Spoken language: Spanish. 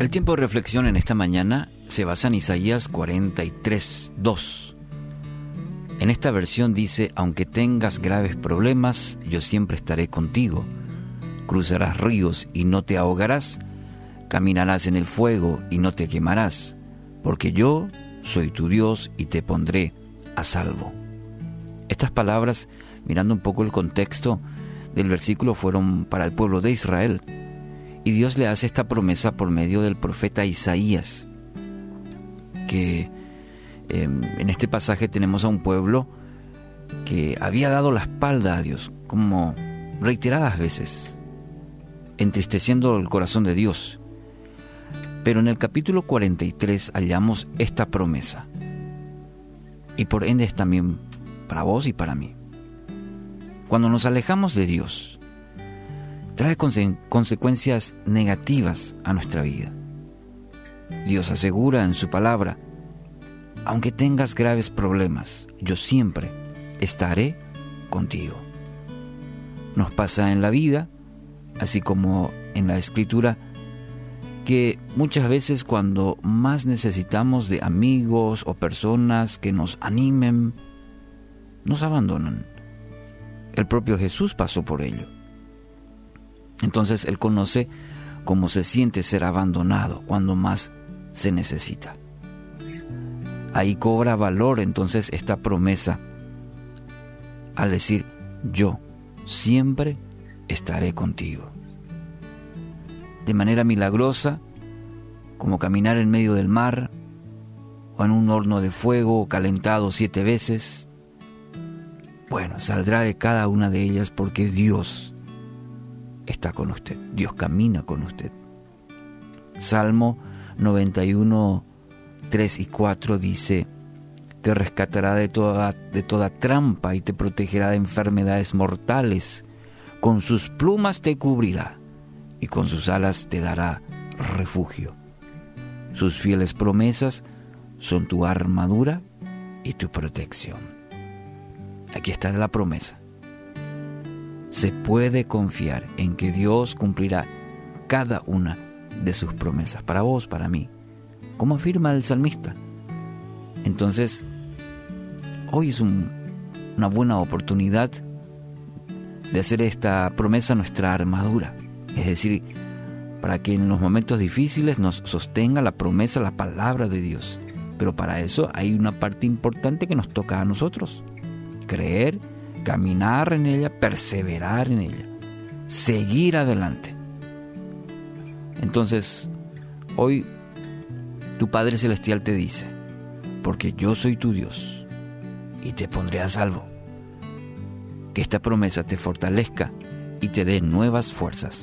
El tiempo de reflexión en esta mañana se basa en Isaías 43, 2. En esta versión dice, aunque tengas graves problemas, yo siempre estaré contigo. Cruzarás ríos y no te ahogarás, caminarás en el fuego y no te quemarás, porque yo soy tu Dios y te pondré a salvo. Estas palabras, mirando un poco el contexto del versículo, fueron para el pueblo de Israel. Y Dios le hace esta promesa por medio del profeta Isaías, que em, en este pasaje tenemos a un pueblo que había dado la espalda a Dios, como reiteradas veces, entristeciendo el corazón de Dios. Pero en el capítulo 43 hallamos esta promesa. Y por ende es también para vos y para mí. Cuando nos alejamos de Dios, trae consecuencias negativas a nuestra vida. Dios asegura en su palabra, aunque tengas graves problemas, yo siempre estaré contigo. Nos pasa en la vida, así como en la escritura, que muchas veces cuando más necesitamos de amigos o personas que nos animen, nos abandonan. El propio Jesús pasó por ello. Entonces Él conoce cómo se siente ser abandonado cuando más se necesita. Ahí cobra valor entonces esta promesa al decir, yo siempre estaré contigo. De manera milagrosa, como caminar en medio del mar, o en un horno de fuego calentado siete veces, bueno, saldrá de cada una de ellas porque Dios está con usted, Dios camina con usted. Salmo 91, 3 y 4 dice, te rescatará de toda, de toda trampa y te protegerá de enfermedades mortales, con sus plumas te cubrirá y con sus alas te dará refugio. Sus fieles promesas son tu armadura y tu protección. Aquí está la promesa. Se puede confiar en que Dios cumplirá cada una de sus promesas, para vos, para mí, como afirma el salmista. Entonces, hoy es una buena oportunidad de hacer esta promesa nuestra armadura, es decir, para que en los momentos difíciles nos sostenga la promesa, la palabra de Dios. Pero para eso hay una parte importante que nos toca a nosotros, creer, caminar en ella, perseverar en ella, seguir adelante. Entonces, hoy tu Padre Celestial te dice, porque yo soy tu Dios y te pondré a salvo. Que esta promesa te fortalezca y te dé nuevas fuerzas.